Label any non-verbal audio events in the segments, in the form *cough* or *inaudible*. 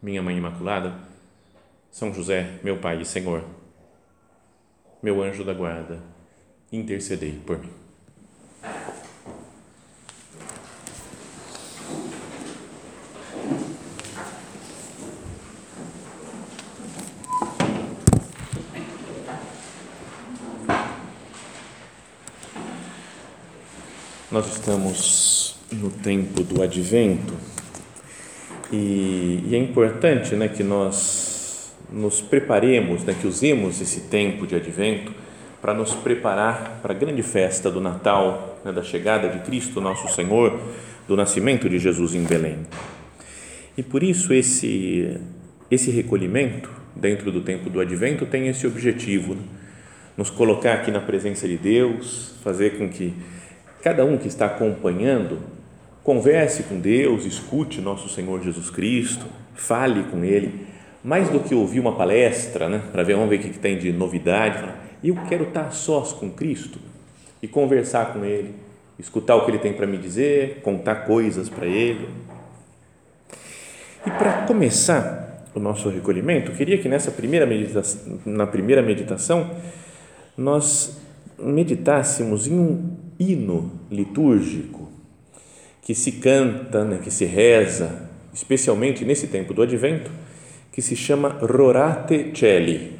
minha Mãe Imaculada, São José, meu Pai e Senhor, meu anjo da guarda, intercedei por mim. Nós estamos no tempo do advento e, e, é importante né, que nós nos preparemos, né, que usemos esse tempo de advento para nos preparar para a grande festa do Natal, né, da chegada de Cristo, nosso Senhor, do nascimento de Jesus em Belém. E por isso esse, esse recolhimento dentro do tempo do advento tem esse objetivo, né, nos colocar aqui na presença de Deus, fazer com que cada um que está acompanhando Converse com Deus, escute nosso Senhor Jesus Cristo, fale com Ele, mais do que ouvir uma palestra, né, para ver, vamos ver o que, tem de novidade. Eu quero estar sós com Cristo e conversar com Ele, escutar o que Ele tem para me dizer, contar coisas para Ele. E para começar o nosso recolhimento, queria que nessa primeira meditação, na primeira meditação, nós meditássemos em um hino litúrgico que se canta, né, que se reza, especialmente nesse tempo do Advento, que se chama Rorate Celi.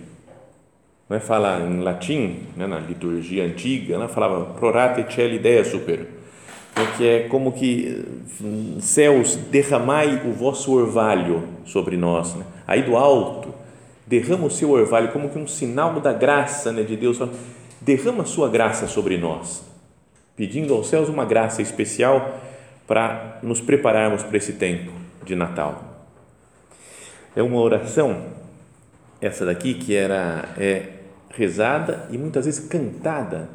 Não é? Fala em latim, né, na liturgia antiga, né, falava Rorate Celi Dea Super, né, que é como que hum, céus, derramai o vosso orvalho sobre nós. Né? Aí do alto, derrama o seu orvalho como que um sinal da graça né, de Deus. Derrama a sua graça sobre nós, pedindo aos céus uma graça especial para nos prepararmos para esse tempo de Natal. É uma oração, essa daqui, que era é, rezada e muitas vezes cantada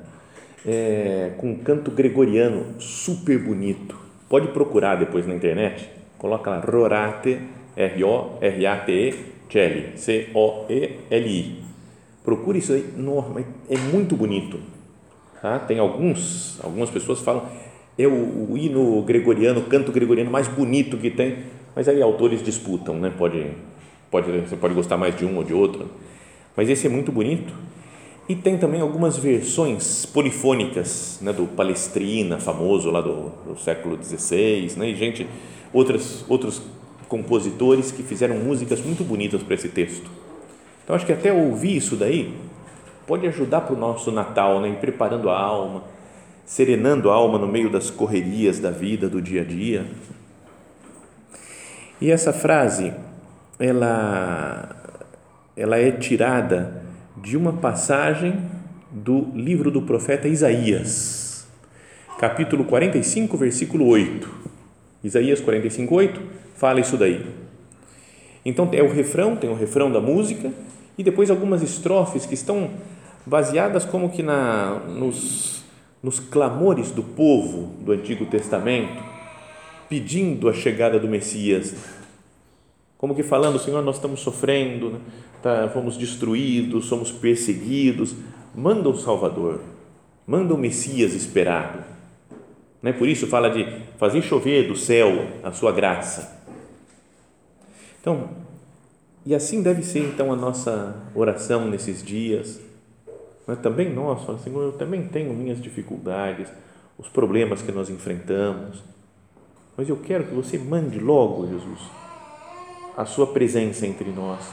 é, com um canto gregoriano super bonito. Pode procurar depois na internet, coloca lá Rorate, R-O-R-A-T-E, Celi, C-O-E-L-I. Procure isso aí, é muito bonito. Tá? Tem alguns, algumas pessoas falam é o, o, hino gregoriano, o canto gregoriano mais bonito que tem, mas aí autores disputam, né? Pode, pode, você pode gostar mais de um ou de outro, mas esse é muito bonito. E tem também algumas versões polifônicas, né? Do Palestrina, famoso lá do, do século XVI, né? E gente, outras, outros compositores que fizeram músicas muito bonitas para esse texto. Então acho que até ouvir isso daí pode ajudar para o nosso Natal, né? preparando a alma serenando a alma no meio das correrias da vida, do dia a dia. E essa frase, ela, ela é tirada de uma passagem do livro do profeta Isaías, capítulo 45, versículo 8. Isaías 45, 8 fala isso daí. Então é o refrão, tem o refrão da música e depois algumas estrofes que estão baseadas como que na, nos nos clamores do povo do Antigo Testamento, pedindo a chegada do Messias, como que falando, Senhor, nós estamos sofrendo, né? tá, fomos destruídos, somos perseguidos, manda o Salvador, manda o Messias esperado. Né? Por isso fala de fazer chover do céu a sua graça. Então, e assim deve ser então a nossa oração nesses dias mas também nós, fala, Senhor, eu também tenho minhas dificuldades, os problemas que nós enfrentamos, mas eu quero que você mande logo, Jesus, a sua presença entre nós.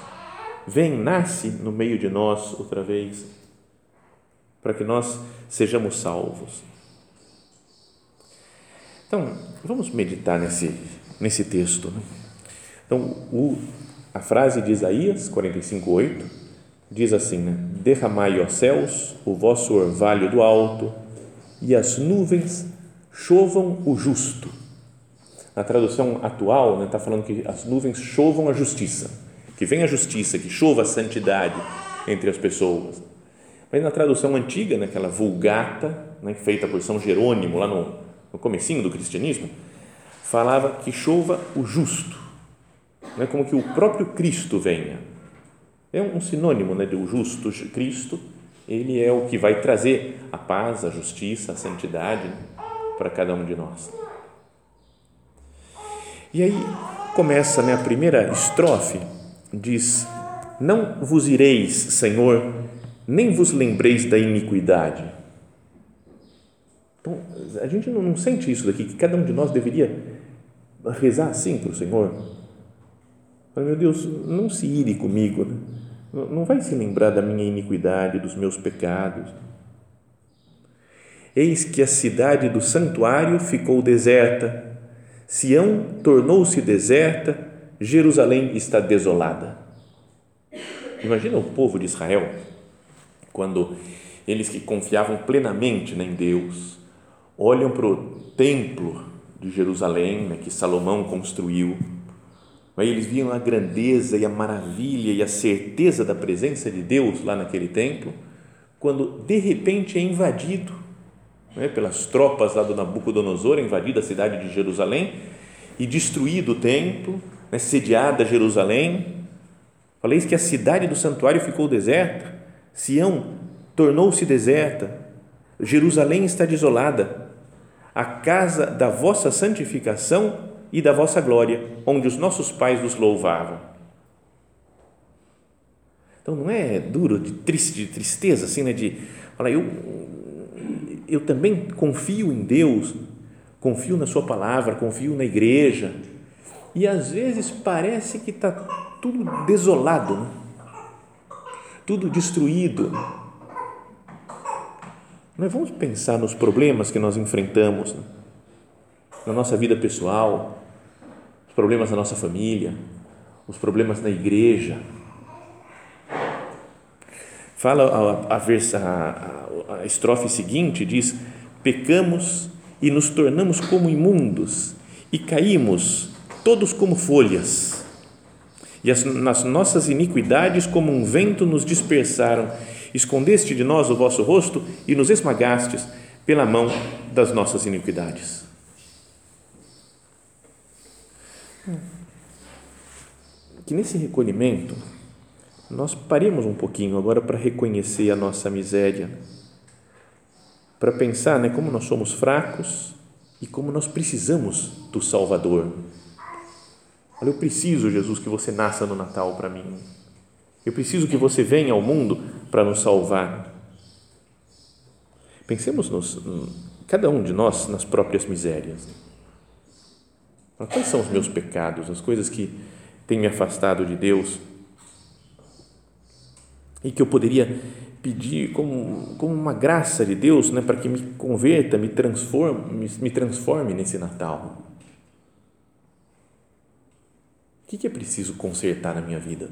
Vem, nasce no meio de nós outra vez, para que nós sejamos salvos. Então, vamos meditar nesse, nesse texto. Né? Então, o, a frase de Isaías 45, 8 diz assim, né? Derramai, ó céus, o vosso orvalho do alto, e as nuvens chovam o justo. Na tradução atual, está né, tá falando que as nuvens chovam a justiça, que venha a justiça, que chova a santidade entre as pessoas. Mas na tradução antiga, naquela vulgata, né, feita por São Jerônimo, lá no, no comecinho do cristianismo, falava que chova o justo, né, como que o próprio Cristo venha. É um sinônimo né, do justo Cristo, ele é o que vai trazer a paz, a justiça, a santidade né, para cada um de nós. E aí começa né, a primeira estrofe, diz: Não vos ireis, Senhor, nem vos lembreis da iniquidade. Então, a gente não, sente isso daqui, que cada um de nós deveria rezar assim para o Senhor. Meu Deus, não se ire comigo, né? Não vai se lembrar da minha iniquidade, dos meus pecados. Eis que a cidade do santuário ficou deserta Sião tornou-se deserta, Jerusalém está desolada. Imagina o povo de Israel quando eles que confiavam plenamente em Deus olham para o templo de Jerusalém né, que Salomão construiu. Aí eles viam a grandeza e a maravilha e a certeza da presença de Deus lá naquele templo, quando de repente é invadido né, pelas tropas lá do Nabucodonosor, invadida a cidade de Jerusalém e destruído o templo, né, sediada Jerusalém. Faleis que a cidade do santuário ficou deserta, Sião tornou-se deserta, Jerusalém está desolada, a casa da vossa santificação e da vossa glória, onde os nossos pais nos louvavam. Então não é duro, de triste, de tristeza, assim, né? De, olha, eu eu também confio em Deus, confio na Sua palavra, confio na igreja, e às vezes parece que está tudo desolado, né? tudo destruído. Nós vamos pensar nos problemas que nós enfrentamos né? na nossa vida pessoal, os problemas da nossa família, os problemas na igreja. Fala a, a, a, a estrofe seguinte diz: pecamos e nos tornamos como imundos e caímos todos como folhas. E as, nas nossas iniquidades, como um vento, nos dispersaram. Escondeste de nós o vosso rosto e nos esmagastes pela mão das nossas iniquidades. Que nesse recolhimento nós paremos um pouquinho agora para reconhecer a nossa miséria para pensar né, como nós somos fracos e como nós precisamos do Salvador. Olha, eu preciso, Jesus, que você nasça no Natal para mim. Eu preciso que você venha ao mundo para nos salvar. Pensemos nos, cada um de nós nas próprias misérias. Quais são os meus pecados, as coisas que têm me afastado de Deus e que eu poderia pedir como, como uma graça de Deus né, para que me converta, me transforme, me, me transforme nesse Natal. O que, é preciso consertar na minha vida?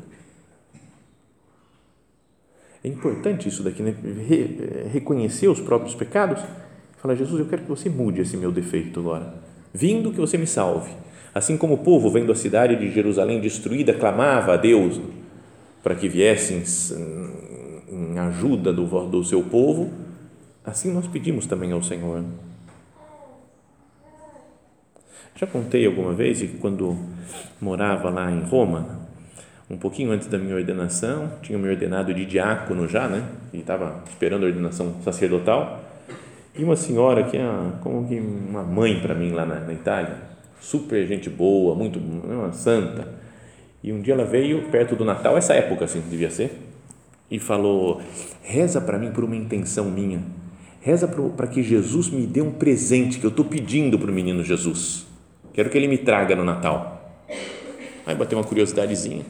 É importante isso daqui, né? Re, reconhecer os próprios pecados. Falar, Jesus, eu quero que você mude esse meu defeito agora. Vindo que você me salve. Assim como o povo, vendo a cidade de Jerusalém destruída, clamava a Deus para que viessem em ajuda do, do seu povo, assim nós pedimos também ao Senhor. Já contei alguma vez que quando morava lá em Roma, um pouquinho antes da minha ordenação, tinha me ordenado de diácono já, né? E estava esperando a ordenação sacerdotal. E uma senhora que é como que uma mãe para mim lá na, na, Itália, super gente boa, muito uma santa. E um dia ela veio perto do Natal, essa época assim devia ser e falou: reza para mim por uma intenção minha, reza para que Jesus me dê um presente que eu estou pedindo para o menino Jesus. Quero que ele me traga no Natal. Aí bateu uma curiosidadezinha.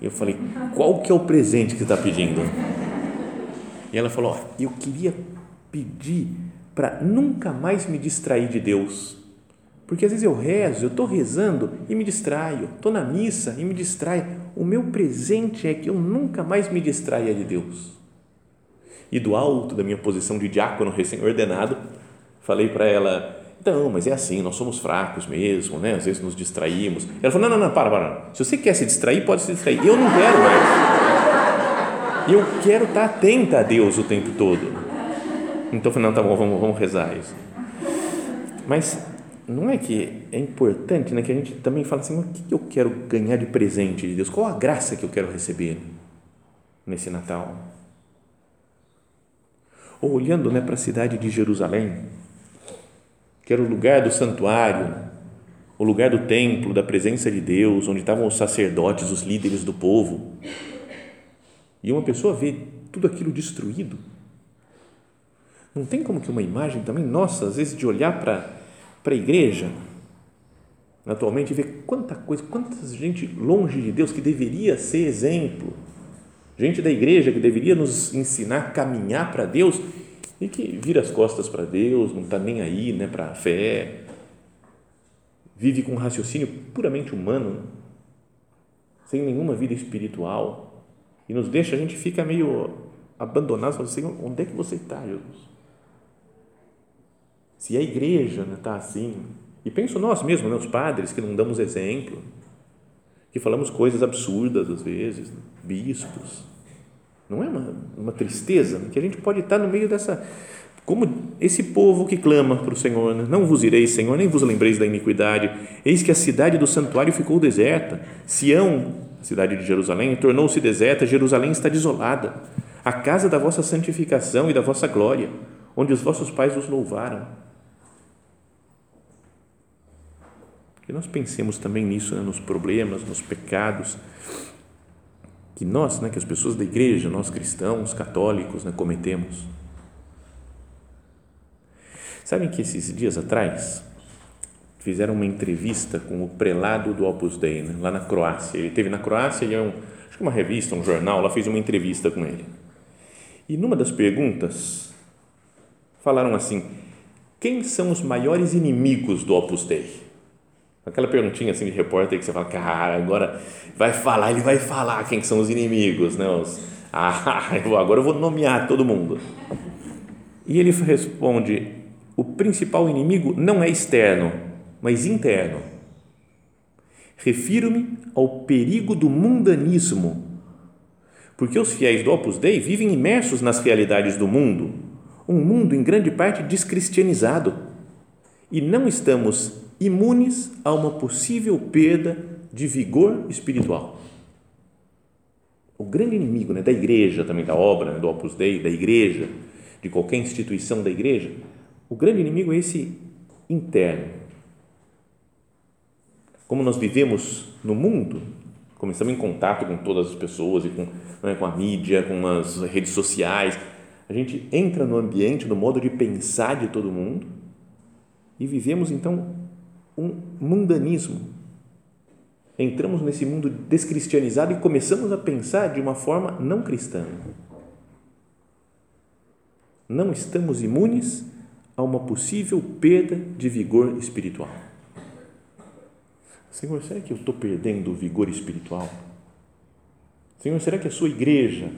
E eu falei: qual que é o presente que você está pedindo? E ela falou: eu queria pedir para nunca mais me distrair de Deus. Porque às vezes eu rezo, eu estou rezando e me distraio, estou na missa e me distraio. O meu presente é que eu nunca mais me distraia de Deus. E do alto da minha posição de diácono recém-ordenado, falei para ela: Então, mas é assim, nós somos fracos mesmo, né? Às vezes nos distraímos. Ela falou: não, não, não, para, para. Se você quer se distrair, pode se distrair. Eu não quero mais. Eu quero estar atenta a Deus o tempo todo. Então eu falei: não, tá bom, vamos, vamos rezar isso. Mas não é que é importante, né? Que a gente também fala assim: o que eu quero ganhar de presente de Deus? Qual a graça que eu quero receber nesse Natal? Ou olhando né, para a cidade de Jerusalém, que era o lugar do santuário, o lugar do templo, da presença de Deus, onde estavam os sacerdotes, os líderes do povo. E uma pessoa vê tudo aquilo destruído. Não tem como que uma imagem também, nossa, às vezes de olhar para, a igreja, atualmente, e ver quanta coisa, quanta gente longe de Deus que deveria ser exemplo, gente da igreja que deveria nos ensinar a caminhar para Deus e que vira as costas para Deus, não está nem aí né, para a fé, vive com um raciocínio puramente humano, sem nenhuma vida espiritual, e nos deixa, a gente fica meio abandonado, falando assim, onde é que você está, Jesus? Se a igreja está né, tá assim, e penso nós mesmos, né, os padres que não damos exemplo, que falamos coisas absurdas às vezes, né, bispos, não é uma, uma tristeza que a gente pode estar no meio dessa. Como esse povo que clama para o Senhor, né? não vos ireis, Senhor, nem vos lembreis da iniquidade. Eis que a cidade do santuário ficou deserta. Sião, a cidade de Jerusalém, tornou-se deserta. Jerusalém está desolada. A casa da vossa santificação e da vossa glória, onde os vossos pais os louvaram. Que nós pensemos também nisso, né? nos problemas, nos pecados que nós, né, que as pessoas da igreja, nós cristãos, católicos, né, cometemos. Sabem que esses dias atrás fizeram uma entrevista com o prelado do Opus Dei, né, lá na Croácia. Ele teve na Croácia e é um, acho que uma revista, um jornal, lá fez uma entrevista com ele. E numa das perguntas falaram assim: quem são os maiores inimigos do Opus Dei? Aquela perguntinha assim de repórter que você fala, cara, agora vai falar, ele vai falar quem são os inimigos, né? Os, ah, *laughs* agora eu vou nomear todo mundo. E ele responde: o principal inimigo não é externo, mas interno. Refiro-me ao perigo do mundanismo, porque os fiéis do Opus Dei vivem imersos nas realidades do mundo, um mundo em grande parte descristianizado, e não estamos imunes a uma possível perda de vigor espiritual. O grande inimigo né, da igreja, também da obra, né, do Opus Dei, da igreja, de qualquer instituição da igreja, o grande inimigo é esse interno. Como nós vivemos no mundo, começamos em contato com todas as pessoas e com, é, com a mídia, com as redes sociais, a gente entra no ambiente, no modo de pensar de todo mundo e vivemos então um mundanismo. Entramos nesse mundo descristianizado e começamos a pensar de uma forma não cristã. Não estamos imunes a uma possível perda de vigor espiritual. Senhor, será que eu estou perdendo o vigor espiritual? Senhor, será que a sua igreja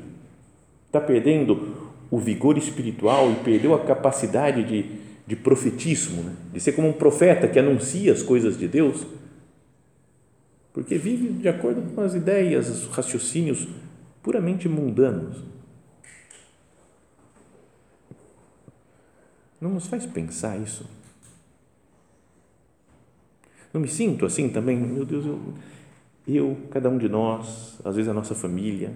está perdendo o vigor espiritual e perdeu a capacidade de de profetismo, né? de ser como um profeta que anuncia as coisas de Deus, porque vive de acordo com as ideias, os raciocínios puramente mundanos. Não nos faz pensar isso? Não me sinto assim também, meu Deus, eu, eu cada um de nós, às vezes a nossa família,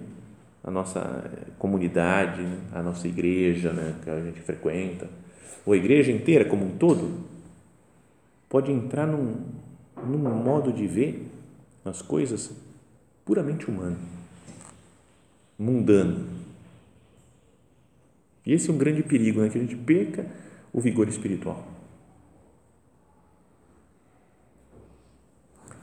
a nossa comunidade, a nossa igreja né, que a gente frequenta, ou a igreja inteira como um todo, pode entrar num, num modo de ver as coisas puramente humano, mundano. E esse é um grande perigo, né? que a gente perca o vigor espiritual.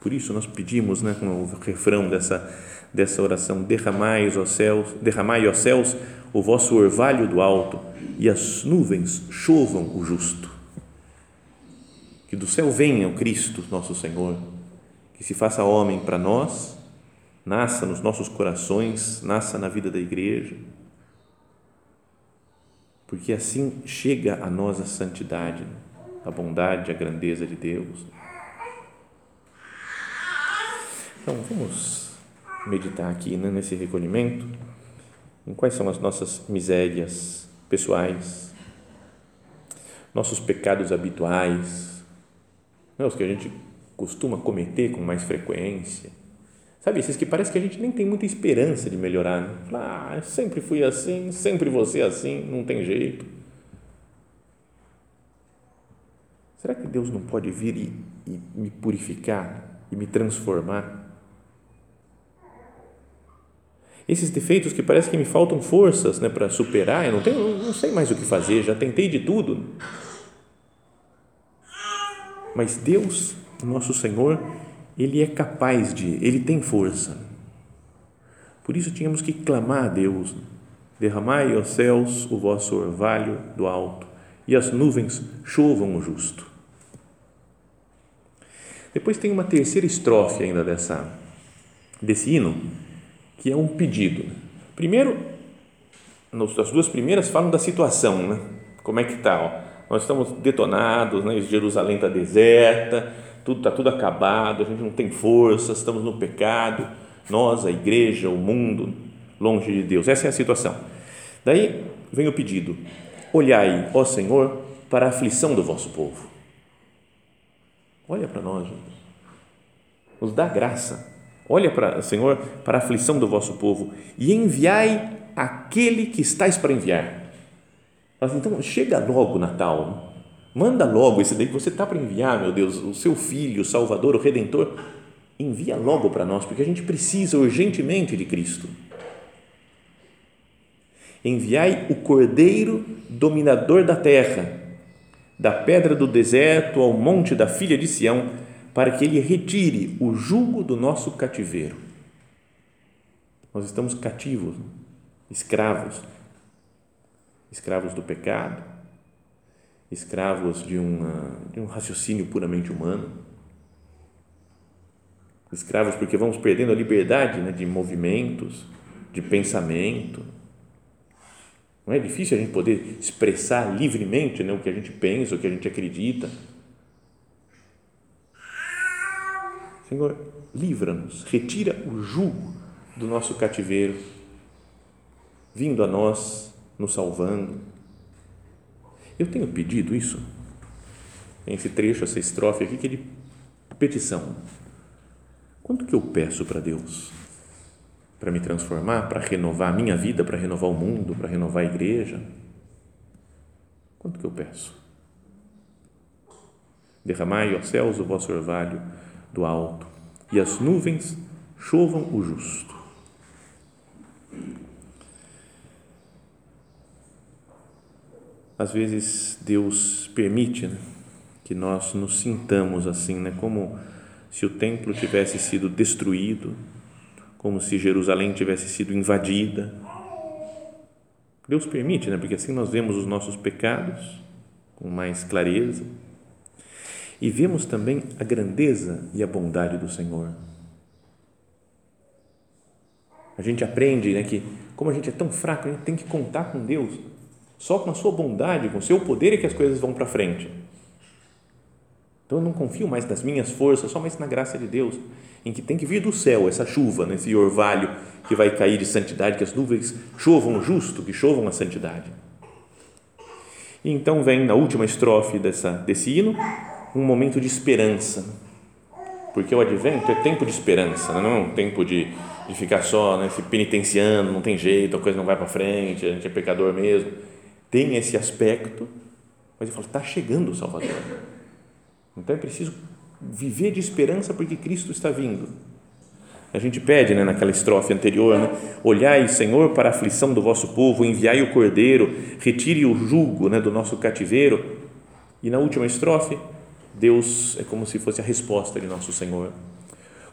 Por isso nós pedimos, né, com o refrão dessa, dessa oração, derramai os céus, derramai aos céus o vosso orvalho do alto e as nuvens chovam o justo. Que do céu venha o Cristo, nosso Senhor, que se faça homem para nós, nasça nos nossos corações, nasça na vida da igreja, porque assim chega a nós a santidade. a bondade, a grandeza de Deus. Então, vamos meditar aqui né, nesse recolhimento em quais são as nossas misérias pessoais, nossos pecados habituais, os que a gente costuma cometer com mais frequência. Sabe, esses que parece que a gente nem tem muita esperança de melhorar. Né? Ah, sempre fui assim, sempre você assim, não tem jeito. Será que Deus não pode vir e, e me purificar e me transformar? Esses defeitos que parece que me faltam forças né, para superar, eu não, tenho, não sei mais o que fazer, já tentei de tudo. Mas Deus, nosso Senhor, Ele é capaz de, Ele tem força. Por isso tínhamos que clamar a Deus: derramai aos céus o vosso orvalho do alto, e as nuvens chovam o justo. Depois tem uma terceira estrofe ainda dessa, desse hino que é um pedido. Primeiro, as duas primeiras falam da situação, né? Como é que está? Nós estamos detonados, né? Jerusalém está deserta, tudo está tudo acabado, a gente não tem forças, estamos no pecado, nós, a igreja, o mundo, longe de Deus. Essa é a situação. Daí vem o pedido: olhai, ó Senhor, para a aflição do vosso povo. Olha para nós. Nos dá graça Olha para, Senhor, para a aflição do vosso povo e enviai aquele que estáis para enviar. Então, chega logo Natal. Manda logo esse daí que você está para enviar, meu Deus, o seu filho, o Salvador, o Redentor. Envia logo para nós, porque a gente precisa urgentemente de Cristo. Enviai o Cordeiro dominador da terra, da pedra do deserto ao monte da filha de Sião para que Ele retire o jugo do nosso cativeiro. Nós estamos cativos, escravos, escravos do pecado, escravos de, uma, de um raciocínio puramente humano, escravos porque vamos perdendo a liberdade né, de movimentos, de pensamento. Não é difícil a gente poder expressar livremente né, o que a gente pensa, o que a gente acredita Senhor, livra-nos, retira o jugo do nosso cativeiro, vindo a nós, nos salvando. Eu tenho pedido isso, esse trecho, essa estrofe aqui, que é de petição. Quanto que eu peço para Deus? Para me transformar, para renovar a minha vida, para renovar o mundo, para renovar a igreja? Quanto que eu peço? Derramai aos céus o vosso orvalho do alto, e as nuvens chovam o justo. Às vezes Deus permite né, que nós nos sintamos assim, né, como se o templo tivesse sido destruído, como se Jerusalém tivesse sido invadida. Deus permite, né, porque assim nós vemos os nossos pecados com mais clareza e vemos também a grandeza e a bondade do Senhor. A gente aprende né, que, como a gente é tão fraco, a gente tem que contar com Deus. Só com a sua bondade, com o seu poder é que as coisas vão para frente. Então eu não confio mais nas minhas forças, só mais na graça de Deus, em que tem que vir do céu essa chuva, né, esse orvalho que vai cair de santidade, que as nuvens chovam justo, que chovam a santidade. E então vem na última estrofe dessa, desse hino, um momento de esperança, porque o advento é tempo de esperança, né? não é um tempo de, de ficar só né, se penitenciando, não tem jeito, a coisa não vai para frente, a gente é pecador mesmo. Tem esse aspecto, mas ele fala: está chegando o Salvador. Então é preciso viver de esperança porque Cristo está vindo. A gente pede né, naquela estrofe anterior: né, Olhai, Senhor, para a aflição do vosso povo, enviai o cordeiro, retire o jugo né, do nosso cativeiro. E na última estrofe, Deus é como se fosse a resposta de nosso Senhor.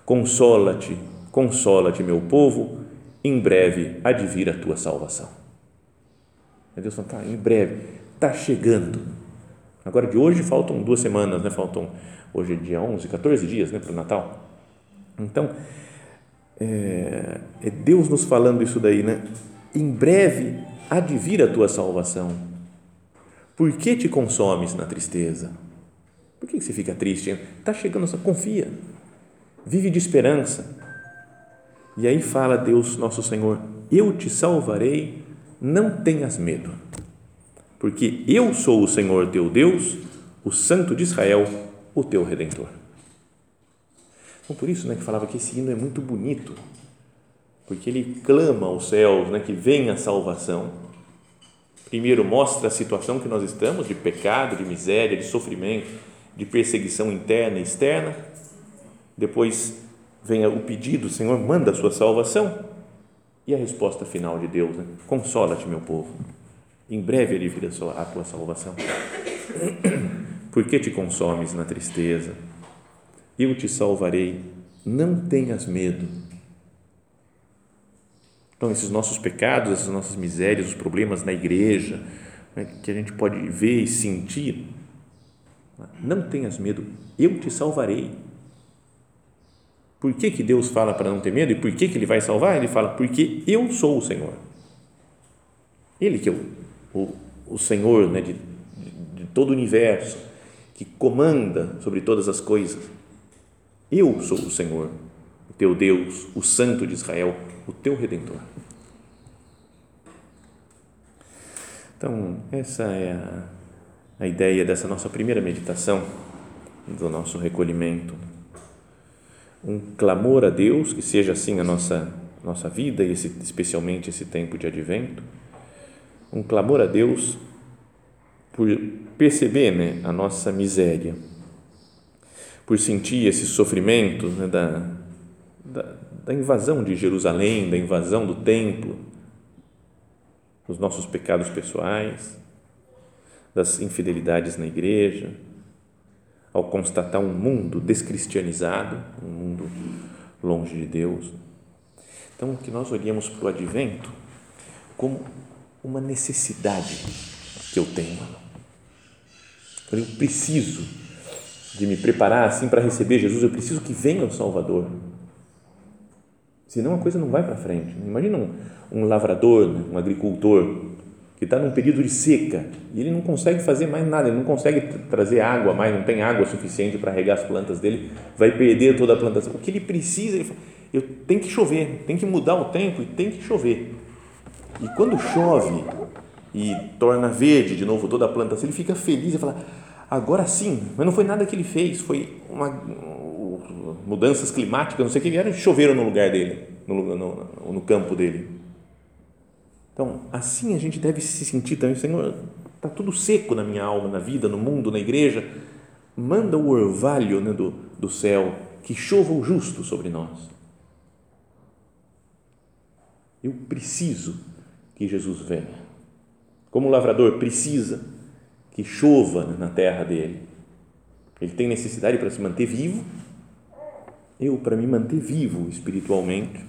Consola-te, consola-te, meu povo, em breve há de vir a tua salvação. Deus fala, tá, em breve, está chegando. Agora, de hoje faltam duas semanas, né? Faltam, hoje é dia 11, 14 dias né, para o Natal. Então, é, é Deus nos falando isso daí, né? Em breve há de vir a tua salvação. Por que te consomes na tristeza? Por que você fica triste? Está chegando, confia, vive de esperança. E aí fala Deus, nosso Senhor: Eu te salvarei, não tenhas medo, porque eu sou o Senhor teu Deus, o Santo de Israel, o teu redentor. Então, por isso né, que falava que esse hino é muito bonito, porque ele clama aos céus né, que venha a salvação. Primeiro, mostra a situação que nós estamos de pecado, de miséria, de sofrimento, de perseguição interna e externa. Depois, vem o pedido, Senhor, manda a sua salvação. E a resposta final de Deus, né? consola-te, meu povo. Em breve ele virá a tua salvação. *clears throat* Por que te consomes na tristeza? Eu te salvarei, não tenhas medo. Então, esses nossos pecados, essas nossas misérias, os problemas na igreja, né, que a gente pode ver e sentir, não tenhas medo, eu te salvarei por que, que Deus fala para não ter medo e por que, que Ele vai salvar? Ele fala, porque eu sou o Senhor. Ele que é o, o, o Senhor né, de, de todo o universo, que comanda sobre todas as coisas. Eu sou o Senhor, o teu Deus, o Santo de Israel, o teu Redentor. Então, essa é a, a ideia dessa nossa primeira meditação, do nosso recolhimento um clamor a Deus, que seja assim a nossa, nossa vida, e esse, especialmente esse tempo de advento, um clamor a Deus por perceber né, a nossa miséria, por sentir esse sofrimento né, da, da, da invasão de Jerusalém, da invasão do templo, dos nossos pecados pessoais, das infidelidades na igreja, ao constatar um mundo descristianizado, um mundo longe de Deus. Então, que nós olhemos para o advento como uma necessidade que eu tenho. Eu preciso de me preparar assim para receber Jesus, eu preciso que venha o Salvador. Senão a coisa não vai para frente. Imagina um, um lavrador, um agricultor que está num período de seca e ele não consegue fazer mais nada, ele não consegue trazer água mais, não tem água suficiente para regar as plantas dele, vai perder toda a plantação. O que ele precisa, ele fala, eu tenho que chover, tem que mudar o tempo e tem que chover. E quando chove e torna verde de novo toda a plantação, ele fica feliz e fala, agora sim, mas não foi nada que ele fez, foi uma mudanças climáticas, não sei o que vieram, choveram no lugar dele, no, no, no campo dele então, assim a gente deve se sentir também, Senhor, está tudo seco na minha alma, na vida, no mundo, na igreja. Manda o orvalho né, do, do céu, que chova o justo sobre nós. Eu preciso que Jesus venha. Como o lavrador precisa que chova na terra dele. Ele tem necessidade para se manter vivo. Eu, para me manter vivo espiritualmente,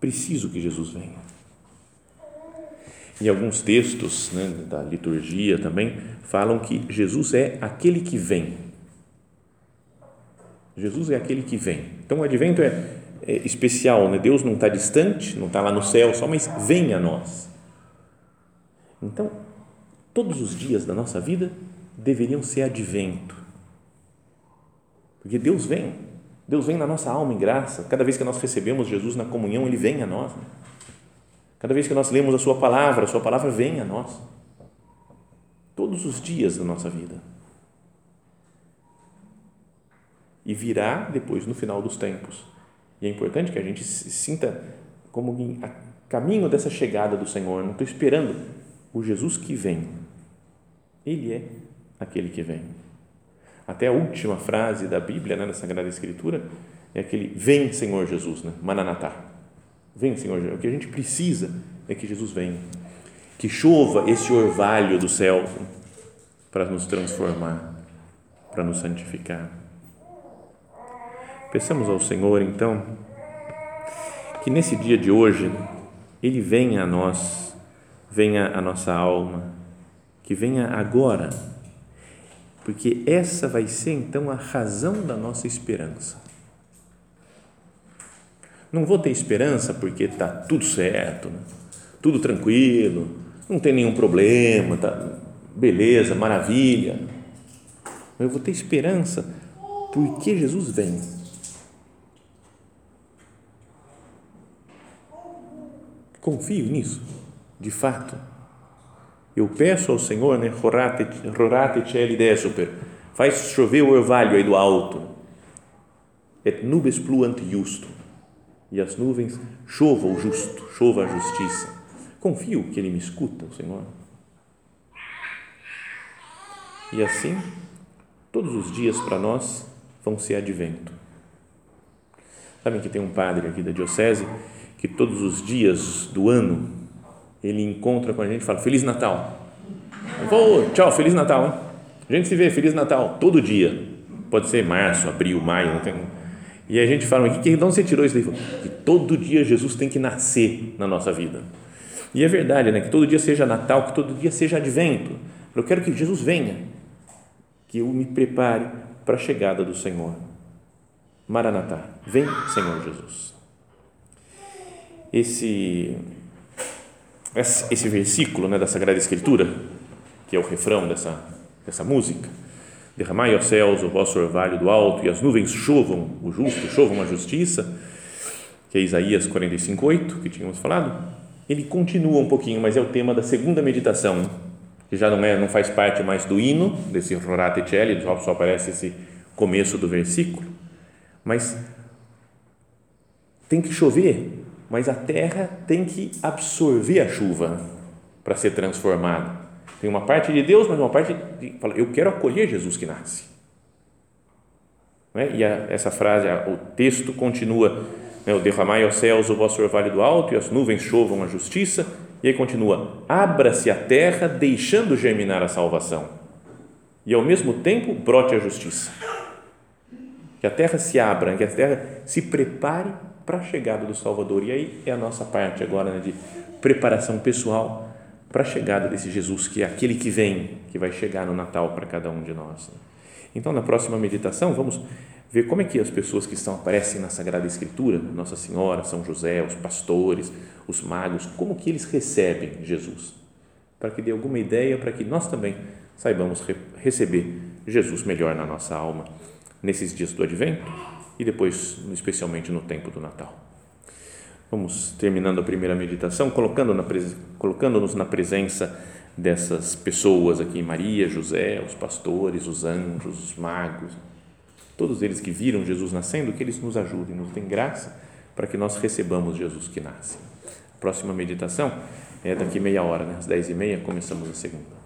preciso que Jesus venha. E alguns textos né, da liturgia também falam que Jesus é aquele que vem. Jesus é aquele que vem. Então o advento é, é especial, né? Deus não está distante, não está lá no céu só, mas vem a nós. Então, todos os dias da nossa vida deveriam ser advento. Porque Deus vem. Deus vem na nossa alma em graça. Cada vez que nós recebemos Jesus na comunhão, Ele vem a nós. Né? Cada vez que nós lemos a Sua palavra, a Sua palavra vem a nós. Todos os dias da nossa vida. E virá depois no final dos tempos. E é importante que a gente se sinta como a caminho dessa chegada do Senhor. Não estou esperando o Jesus que vem. Ele é aquele que vem. Até a última frase da Bíblia, né, na Sagrada Escritura, é aquele vem Senhor Jesus, né? Mananatá Vem, Senhor, o que a gente precisa é que Jesus venha, que chova esse orvalho do céu para nos transformar, para nos santificar. Peçamos ao Senhor, então, que nesse dia de hoje Ele venha a nós, venha a nossa alma, que venha agora, porque essa vai ser então a razão da nossa esperança não vou ter esperança porque está tudo certo, né? tudo tranquilo, não tem nenhum problema, tá, beleza, maravilha. eu vou ter esperança porque Jesus vem. Confio nisso, de fato. Eu peço ao Senhor, né, rorate celi desuper, faz chover o orvalho aí do alto, et nubes pluant justo, e as nuvens chova o justo, chova a justiça. Confio que Ele me escuta, o Senhor. E assim, todos os dias para nós vão ser advento. Sabem que tem um padre aqui da diocese que todos os dias do ano ele encontra com a gente e fala Feliz Natal. Vou, tchau, Feliz Natal, hein? A gente se vê Feliz Natal todo dia. Pode ser março, abril, maio, não tem. E a gente fala, que, de onde você tirou isso daí? Que todo dia Jesus tem que nascer na nossa vida. E é verdade, né? Que todo dia seja Natal, que todo dia seja Advento. Eu quero que Jesus venha, que eu me prepare para a chegada do Senhor. Maranatá, vem, Senhor Jesus. Esse esse versículo né, da Sagrada Escritura, que é o refrão dessa, dessa música, derramai aos céus o vosso orvalho do alto e as nuvens chovam o justo, chovam a justiça, que é Isaías 45:8, que tínhamos falado. Ele continua um pouquinho, mas é o tema da segunda meditação, que já não é, não faz parte mais do hino desse Rorate Celi, só aparece esse começo do versículo, mas tem que chover mas a terra tem que absorver a chuva para ser transformada. Tem uma parte de Deus, mas uma parte de fala, eu quero acolher Jesus que nasce. É? E a, essa frase, a, o texto continua, né, o derramai aos céus o vosso orvalho do alto e as nuvens chovam a justiça, e aí continua, abra-se a terra deixando germinar a salvação e ao mesmo tempo brote a justiça. Que a terra se abra, que a terra se prepare para a chegada do Salvador. E aí é a nossa parte agora né, de preparação pessoal para a chegada desse Jesus, que é aquele que vem, que vai chegar no Natal para cada um de nós. Então, na próxima meditação, vamos ver como é que as pessoas que estão aparecem na Sagrada Escritura, Nossa Senhora, São José, os pastores, os magos, como que eles recebem Jesus, para que dê alguma ideia, para que nós também saibamos re receber Jesus melhor na nossa alma nesses dias do Advento e depois, especialmente no tempo do Natal. Vamos terminando a primeira meditação, colocando-nos na, colocando na presença dessas pessoas aqui, Maria, José, os pastores, os anjos, os magos, todos eles que viram Jesus nascendo, que eles nos ajudem, nos deem graça para que nós recebamos Jesus que nasce. A próxima meditação é daqui meia hora, né? às dez e meia, começamos a segunda.